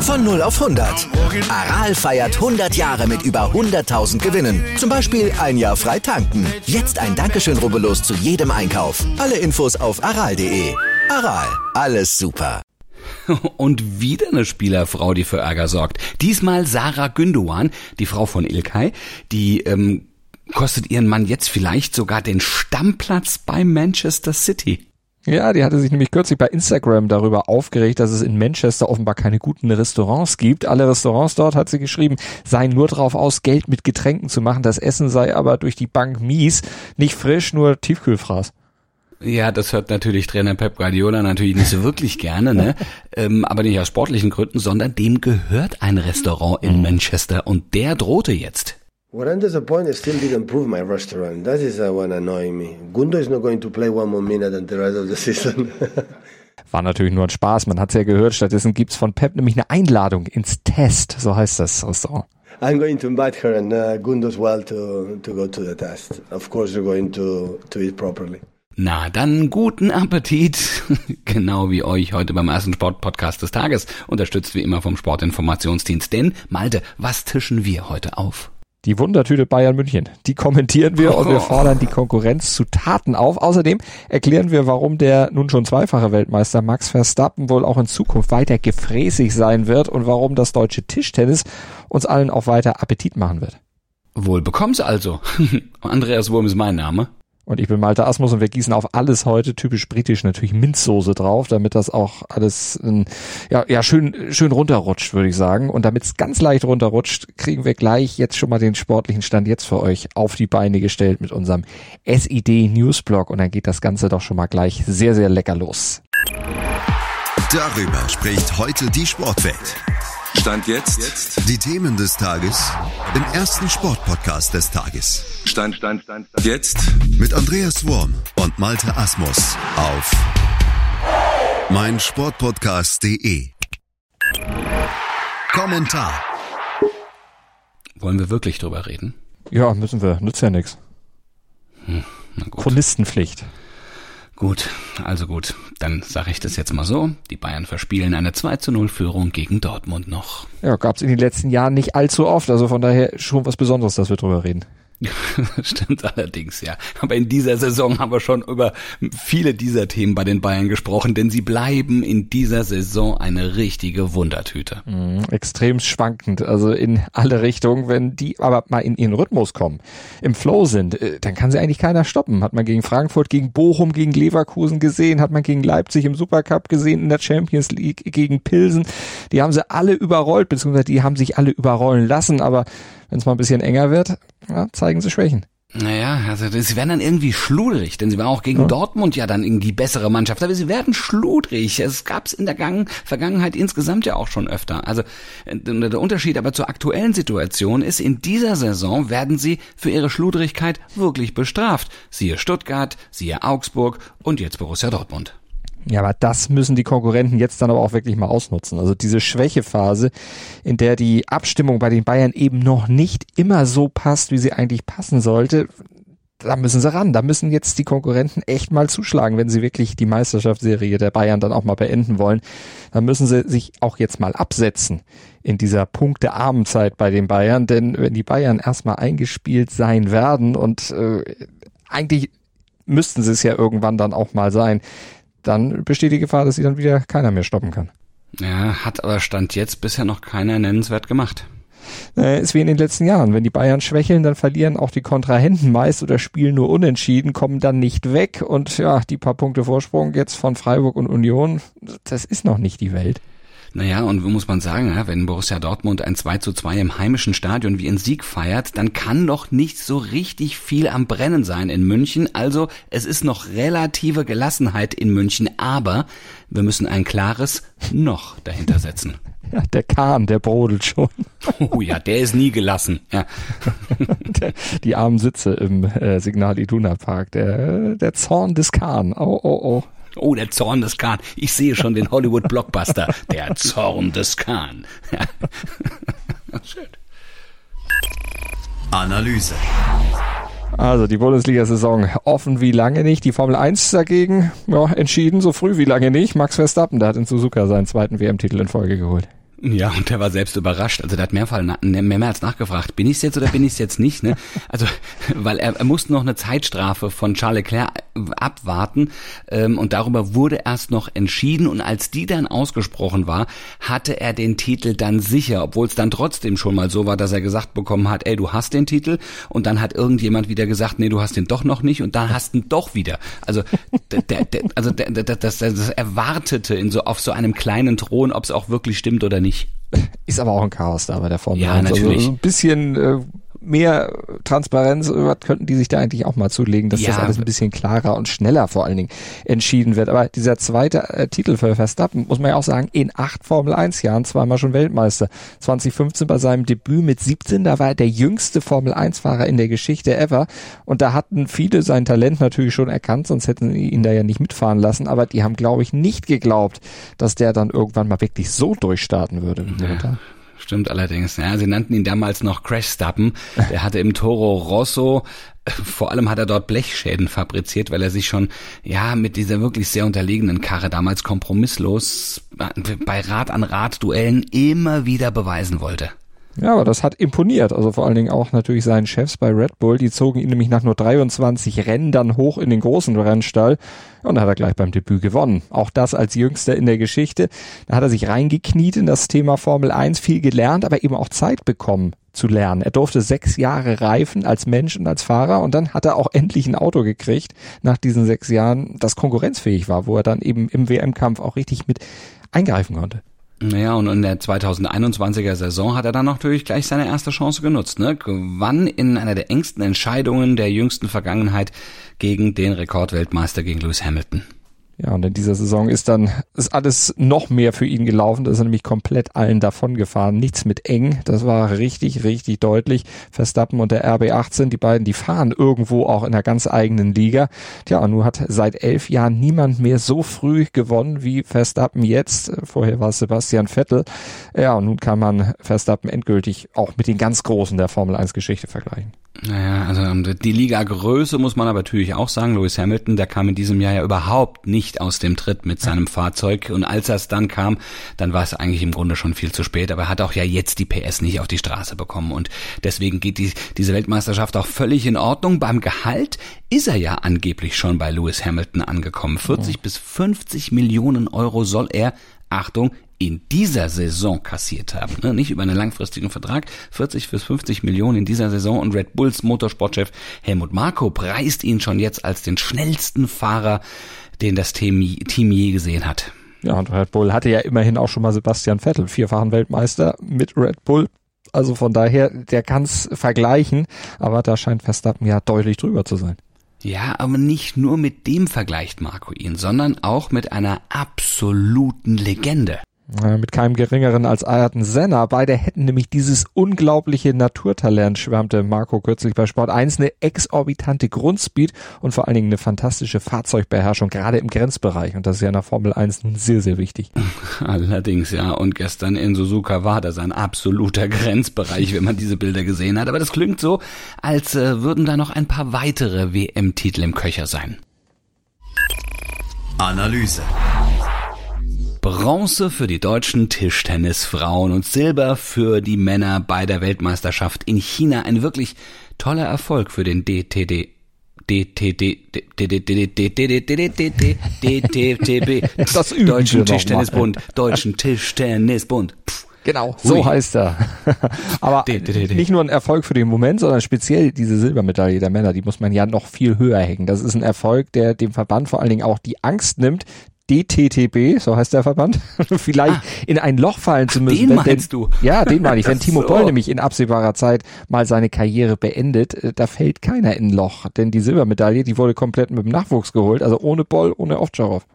Von 0 auf 100. Aral feiert 100 Jahre mit über 100.000 Gewinnen. Zum Beispiel ein Jahr frei tanken. Jetzt ein Dankeschön, rubbellos zu jedem Einkauf. Alle Infos auf aral.de. Aral, alles super. Und wieder eine Spielerfrau, die für Ärger sorgt. Diesmal Sarah Gündoğan, die Frau von Ilkay, die ähm, kostet ihren Mann jetzt vielleicht sogar den Stammplatz bei Manchester City. Ja, die hatte sich nämlich kürzlich bei Instagram darüber aufgeregt, dass es in Manchester offenbar keine guten Restaurants gibt. Alle Restaurants dort, hat sie geschrieben, seien nur darauf aus, Geld mit Getränken zu machen. Das Essen sei aber durch die Bank mies, nicht frisch, nur Tiefkühlfraß. Ja, das hört natürlich Trainer Pep Guardiola natürlich nicht so wirklich gerne, ne? ähm, aber nicht aus sportlichen Gründen, sondern dem gehört ein Restaurant in Manchester und der drohte jetzt. What I'm disappointed, I still didn't prove my restaurant. That is uh, what annoying me. Gundo is not going to play one more minute than the rest of the season. War natürlich nur ein Spaß, man hat's ja gehört. Stattdessen gibt's von Pep nämlich eine Einladung ins Test, so heißt das Restaurant. I'm going to invite her and uh, Gundo as well to, to go to the test. Of course, we're going to, to eat properly. Na, dann guten Appetit. genau wie euch heute beim ersten Sportpodcast des Tages. Unterstützt wie immer vom Sportinformationsdienst. Denn, Malte, was tischen wir heute auf? Die Wundertüte Bayern München. Die kommentieren wir und wir fordern die Konkurrenz zu Taten auf. Außerdem erklären wir, warum der nun schon zweifache Weltmeister Max Verstappen wohl auch in Zukunft weiter gefräßig sein wird und warum das deutsche Tischtennis uns allen auch weiter Appetit machen wird. Wohl bekomm's also. Andreas Wurm ist mein Name. Und ich bin Malte Asmus und wir gießen auf alles heute, typisch britisch, natürlich Minzsoße drauf, damit das auch alles ja, ja schön, schön runterrutscht, würde ich sagen. Und damit es ganz leicht runterrutscht, kriegen wir gleich jetzt schon mal den sportlichen Stand jetzt für euch auf die Beine gestellt mit unserem SID Newsblog. Und dann geht das Ganze doch schon mal gleich sehr, sehr lecker los. Darüber spricht heute die Sportwelt. Stand jetzt. Die Themen des Tages im ersten Sportpodcast des Tages. Stand, Stand, Stand, Stand. Jetzt. Mit Andreas Worm und Malte Asmus auf meinsportpodcast.de. Kommentar. Wollen wir wirklich drüber reden? Ja, müssen wir. Nützt ja nichts. Hm, na gut. Chronistenpflicht. Gut, also gut. Dann sage ich das jetzt mal so. Die Bayern verspielen eine 2 zu 0 Führung gegen Dortmund noch. Ja, gab's in den letzten Jahren nicht allzu oft. Also von daher schon was Besonderes, dass wir drüber reden. Stimmt allerdings, ja. Aber in dieser Saison haben wir schon über viele dieser Themen bei den Bayern gesprochen, denn sie bleiben in dieser Saison eine richtige Wundertüte. Mhm, extrem schwankend, also in alle Richtungen. Wenn die aber mal in ihren Rhythmus kommen, im Flow sind, äh, dann kann sie eigentlich keiner stoppen. Hat man gegen Frankfurt, gegen Bochum, gegen Leverkusen gesehen, hat man gegen Leipzig im Supercup gesehen, in der Champions League gegen Pilsen. Die haben sie alle überrollt, beziehungsweise die haben sich alle überrollen lassen, aber wenn es mal ein bisschen enger wird, ja, zeigen sie Schwächen. Naja, also sie werden dann irgendwie schludrig, denn sie waren auch gegen ja. Dortmund ja dann irgendwie bessere Mannschaft, aber sie werden schludrig. Es gab's in der Gang Vergangenheit insgesamt ja auch schon öfter. Also äh, der Unterschied aber zur aktuellen Situation ist, in dieser Saison werden sie für ihre Schludrigkeit wirklich bestraft. Siehe Stuttgart, siehe Augsburg und jetzt Borussia Dortmund. Ja, aber das müssen die Konkurrenten jetzt dann aber auch wirklich mal ausnutzen. Also diese Schwächephase, in der die Abstimmung bei den Bayern eben noch nicht immer so passt, wie sie eigentlich passen sollte, da müssen sie ran. Da müssen jetzt die Konkurrenten echt mal zuschlagen, wenn sie wirklich die Meisterschaftsserie der Bayern dann auch mal beenden wollen. Da müssen sie sich auch jetzt mal absetzen in dieser punktearmen Zeit bei den Bayern. Denn wenn die Bayern erstmal eingespielt sein werden und äh, eigentlich müssten sie es ja irgendwann dann auch mal sein, dann besteht die Gefahr, dass sie dann wieder keiner mehr stoppen kann. Ja, hat aber Stand jetzt bisher noch keiner nennenswert gemacht. Äh, ist wie in den letzten Jahren. Wenn die Bayern schwächeln, dann verlieren auch die Kontrahenten meist oder spielen nur unentschieden, kommen dann nicht weg und ja, die paar Punkte Vorsprung jetzt von Freiburg und Union, das ist noch nicht die Welt. Naja, und wo muss man sagen, wenn Borussia Dortmund ein 2 zu 2 im heimischen Stadion wie in Sieg feiert, dann kann doch nicht so richtig viel am Brennen sein in München. Also es ist noch relative Gelassenheit in München, aber wir müssen ein klares Noch dahinter setzen. Ja, der Kahn, der brodelt schon. Oh ja, der ist nie gelassen. Ja. Der, die armen Sitze im äh, Signal Iduna Park, der, der Zorn des Kahn. Oh, oh, oh. Oh, der Zorn des Khan. Ich sehe schon den Hollywood-Blockbuster. Der Zorn des Khan. Schön. Analyse. Also die Bundesliga-Saison offen wie lange nicht. Die Formel 1 dagegen ja, entschieden so früh wie lange nicht. Max Verstappen, der hat in Suzuka seinen zweiten WM-Titel in Folge geholt. Ja, und der war selbst überrascht. Also der hat mehrfach, mehrmals nachgefragt, bin ich's jetzt oder bin ich's jetzt nicht? Ne? Also, weil er, er musste noch eine Zeitstrafe von Charles Leclerc abwarten ähm, und darüber wurde erst noch entschieden und als die dann ausgesprochen war, hatte er den Titel dann sicher, obwohl es dann trotzdem schon mal so war, dass er gesagt bekommen hat, ey, du hast den Titel und dann hat irgendjemand wieder gesagt, nee, du hast den doch noch nicht und dann hast du ihn doch wieder. Also, der, der, also der, der, das, das erwartete in so auf so einem kleinen Thron, ob es auch wirklich stimmt oder nicht nicht. Ist aber auch ein Chaos da bei der Formel ja, 1. Also natürlich. Also ein bisschen äh, mehr Transparenz, was könnten die sich da eigentlich auch mal zulegen, dass ja. das alles ein bisschen klarer und schneller vor allen Dingen entschieden wird. Aber dieser zweite äh, Titel für Verstappen, muss man ja auch sagen, in acht Formel 1 Jahren zweimal schon Weltmeister. 2015 bei seinem Debüt mit 17, da war er der jüngste Formel 1 Fahrer in der Geschichte ever. Und da hatten viele sein Talent natürlich schon erkannt, sonst hätten sie ihn da ja nicht mitfahren lassen. Aber die haben, glaube ich, nicht geglaubt, dass der dann irgendwann mal wirklich so durchstarten würde. Ja stimmt allerdings. Ja, sie nannten ihn damals noch Crash Stappen. Der hatte im Toro Rosso vor allem hat er dort Blechschäden fabriziert, weil er sich schon ja mit dieser wirklich sehr unterlegenen Karre damals kompromisslos bei Rad an Rad Duellen immer wieder beweisen wollte. Ja, aber das hat imponiert. Also vor allen Dingen auch natürlich seinen Chefs bei Red Bull. Die zogen ihn nämlich nach nur 23 Rennen dann hoch in den großen Rennstall. Und da hat er gleich beim Debüt gewonnen. Auch das als jüngster in der Geschichte. Da hat er sich reingekniet in das Thema Formel 1, viel gelernt, aber eben auch Zeit bekommen zu lernen. Er durfte sechs Jahre reifen als Mensch und als Fahrer und dann hat er auch endlich ein Auto gekriegt nach diesen sechs Jahren, das konkurrenzfähig war, wo er dann eben im WM-Kampf auch richtig mit eingreifen konnte. Naja, und in der 2021er Saison hat er dann natürlich gleich seine erste Chance genutzt. Ne? Gewann in einer der engsten Entscheidungen der jüngsten Vergangenheit gegen den Rekordweltmeister, gegen Lewis Hamilton. Ja, und in dieser Saison ist dann ist alles noch mehr für ihn gelaufen. Da ist er nämlich komplett allen davon gefahren. Nichts mit eng. Das war richtig, richtig deutlich. Verstappen und der RB18, die beiden, die fahren irgendwo auch in einer ganz eigenen Liga. Tja, und nun hat seit elf Jahren niemand mehr so früh gewonnen wie Verstappen jetzt. Vorher war es Sebastian Vettel. Ja, und nun kann man Verstappen endgültig auch mit den ganz Großen der Formel 1 Geschichte vergleichen. Naja, also ähm, die Liga-Größe muss man aber natürlich auch sagen. Lewis Hamilton, der kam in diesem Jahr ja überhaupt nicht aus dem Tritt mit seinem Fahrzeug. Und als er es dann kam, dann war es eigentlich im Grunde schon viel zu spät. Aber er hat auch ja jetzt die PS nicht auf die Straße bekommen. Und deswegen geht die, diese Weltmeisterschaft auch völlig in Ordnung. Beim Gehalt ist er ja angeblich schon bei Lewis Hamilton angekommen. 40 oh. bis 50 Millionen Euro soll er Achtung, in dieser Saison kassiert haben. Ne? Nicht über einen langfristigen Vertrag. 40 bis 50 Millionen in dieser Saison und Red Bulls Motorsportchef Helmut Marko preist ihn schon jetzt als den schnellsten Fahrer, den das Team, Team je gesehen hat. Ja, und Red Bull hatte ja immerhin auch schon mal Sebastian Vettel, vierfachen Weltmeister mit Red Bull. Also von daher, der kann's vergleichen, aber da scheint Verstappen ja deutlich drüber zu sein. Ja, aber nicht nur mit dem vergleicht Marco ihn, sondern auch mit einer absoluten Legende. Äh, mit keinem geringeren als Ayrton Senna. Beide hätten nämlich dieses unglaubliche Naturtalent, schwärmte Marco kürzlich bei Sport 1, eine exorbitante Grundspeed und vor allen Dingen eine fantastische Fahrzeugbeherrschung, gerade im Grenzbereich. Und das ist ja in der Formel 1 nun sehr, sehr wichtig. Allerdings, ja. Und gestern in Suzuka war das ein absoluter Grenzbereich, wenn man diese Bilder gesehen hat. Aber das klingt so, als äh, würden da noch ein paar weitere WM-Titel im Köcher sein. Analyse. Bronze für die deutschen Tischtennisfrauen und Silber für die Männer bei der Weltmeisterschaft in China. Ein wirklich toller Erfolg für den DTD. Das Deutschen Tischtennisbund, Deutschen Tischtennisbund. Genau, so heißt er. Aber nicht nur ein Erfolg für den Moment, sondern speziell diese Silbermedaille der Männer, die muss man ja noch viel höher hängen. Das ist ein Erfolg, der dem Verband vor allen Dingen auch die Angst nimmt, DTTB, so heißt der Verband, vielleicht ah, in ein Loch fallen zu müssen. Den meinst denn, du? Ja, den meine ich. Wenn Timo so. Boll nämlich in absehbarer Zeit mal seine Karriere beendet, äh, da fällt keiner in ein Loch. Denn die Silbermedaille, die wurde komplett mit dem Nachwuchs geholt, also ohne Boll, ohne Ovtcharov.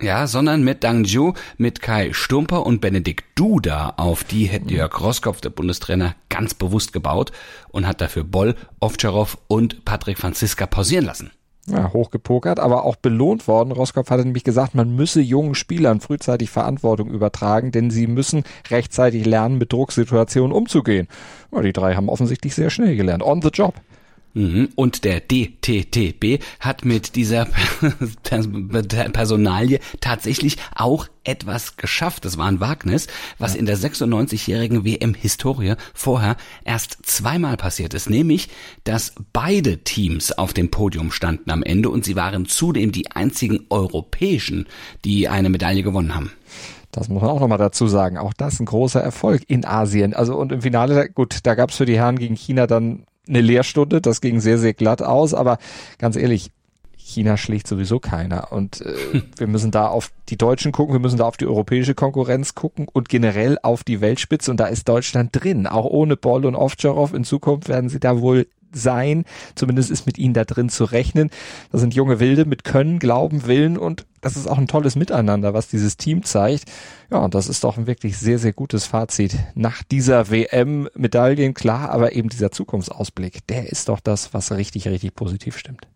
Ja, sondern mit Dang Ju, mit Kai Stumper und Benedikt Duda. Auf die hätte Jörg Roskopf, der Bundestrainer, ganz bewusst gebaut und hat dafür Boll, Ovtcharov und Patrick Franziska pausieren lassen ja, hochgepokert, aber auch belohnt worden. Roskopf hatte nämlich gesagt, man müsse jungen Spielern frühzeitig Verantwortung übertragen, denn sie müssen rechtzeitig lernen, mit Drucksituationen umzugehen. Ja, die drei haben offensichtlich sehr schnell gelernt. On the job. Mhm. Und der DTTB hat mit dieser Personalie tatsächlich auch etwas geschafft. Das war ein Wagnis, was ja. in der 96-jährigen WM-Historie vorher erst zweimal passiert ist. Nämlich, dass beide Teams auf dem Podium standen am Ende und sie waren zudem die einzigen europäischen, die eine Medaille gewonnen haben. Das muss man auch nochmal dazu sagen. Auch das ein großer Erfolg in Asien. Also und im Finale, gut, da gab es für die Herren gegen China dann eine Lehrstunde. Das ging sehr, sehr glatt aus. Aber ganz ehrlich, China schlägt sowieso keiner. Und äh, wir müssen da auf die Deutschen gucken, wir müssen da auf die europäische Konkurrenz gucken und generell auf die Weltspitze. Und da ist Deutschland drin. Auch ohne Boll und Ovtcharov. In Zukunft werden sie da wohl sein. Zumindest ist mit ihnen da drin zu rechnen. Das sind junge Wilde mit Können, Glauben, Willen und das ist auch ein tolles Miteinander, was dieses Team zeigt. Ja, und das ist doch ein wirklich sehr, sehr gutes Fazit. Nach dieser WM-Medaillen, klar, aber eben dieser Zukunftsausblick, der ist doch das, was richtig, richtig positiv stimmt.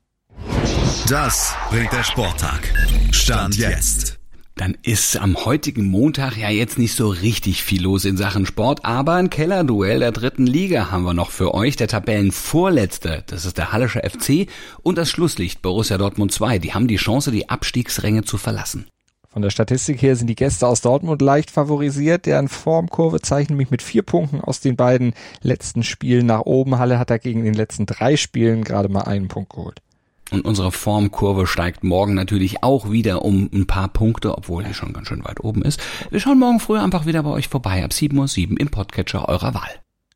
Das bringt der Sporttag. Stand jetzt dann ist am heutigen Montag ja jetzt nicht so richtig viel los in Sachen Sport, aber ein Kellerduell der dritten Liga haben wir noch für euch. Der Tabellenvorletzte, das ist der Hallische FC und das Schlusslicht Borussia Dortmund 2. Die haben die Chance, die Abstiegsränge zu verlassen. Von der Statistik her sind die Gäste aus Dortmund leicht favorisiert. Deren Formkurve zeichnet mich mit vier Punkten aus den beiden letzten Spielen nach oben. Halle hat dagegen in den letzten drei Spielen gerade mal einen Punkt geholt. Und unsere Formkurve steigt morgen natürlich auch wieder um ein paar Punkte, obwohl die schon ganz schön weit oben ist. Wir schauen morgen früh einfach wieder bei euch vorbei ab 7.07 Uhr im Podcatcher eurer Wahl.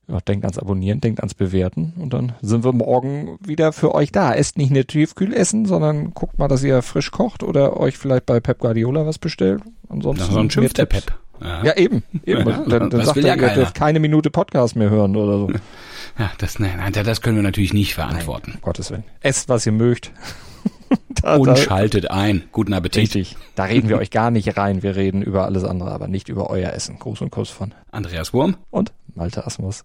Ja, denkt ans Abonnieren, denkt ans Bewerten und dann sind wir morgen wieder für euch da. Esst nicht nur Tiefkühlessen, sondern guckt mal, dass ihr frisch kocht oder euch vielleicht bei Pep Guardiola was bestellt. Ansonsten ja, sonst schimpft der Pep. Ja, ja eben. eben. Ja, dann, dann sagt er, ja ihr dürft keine Minute Podcast mehr hören oder so. Ja, das, nein, das können wir natürlich nicht verantworten. Nein, um Gottes Willen. Esst, was ihr mögt. da, Und da, schaltet ein. Guten Appetit. Richtig. Da reden wir euch gar nicht rein. Wir reden über alles andere, aber nicht über euer Essen. Gruß und Kuss von Andreas Wurm und Malte Asmus.